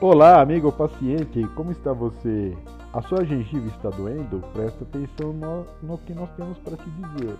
Olá, amigo paciente, como está você? A sua gengiva está doendo? Presta atenção no, no que nós temos para te dizer.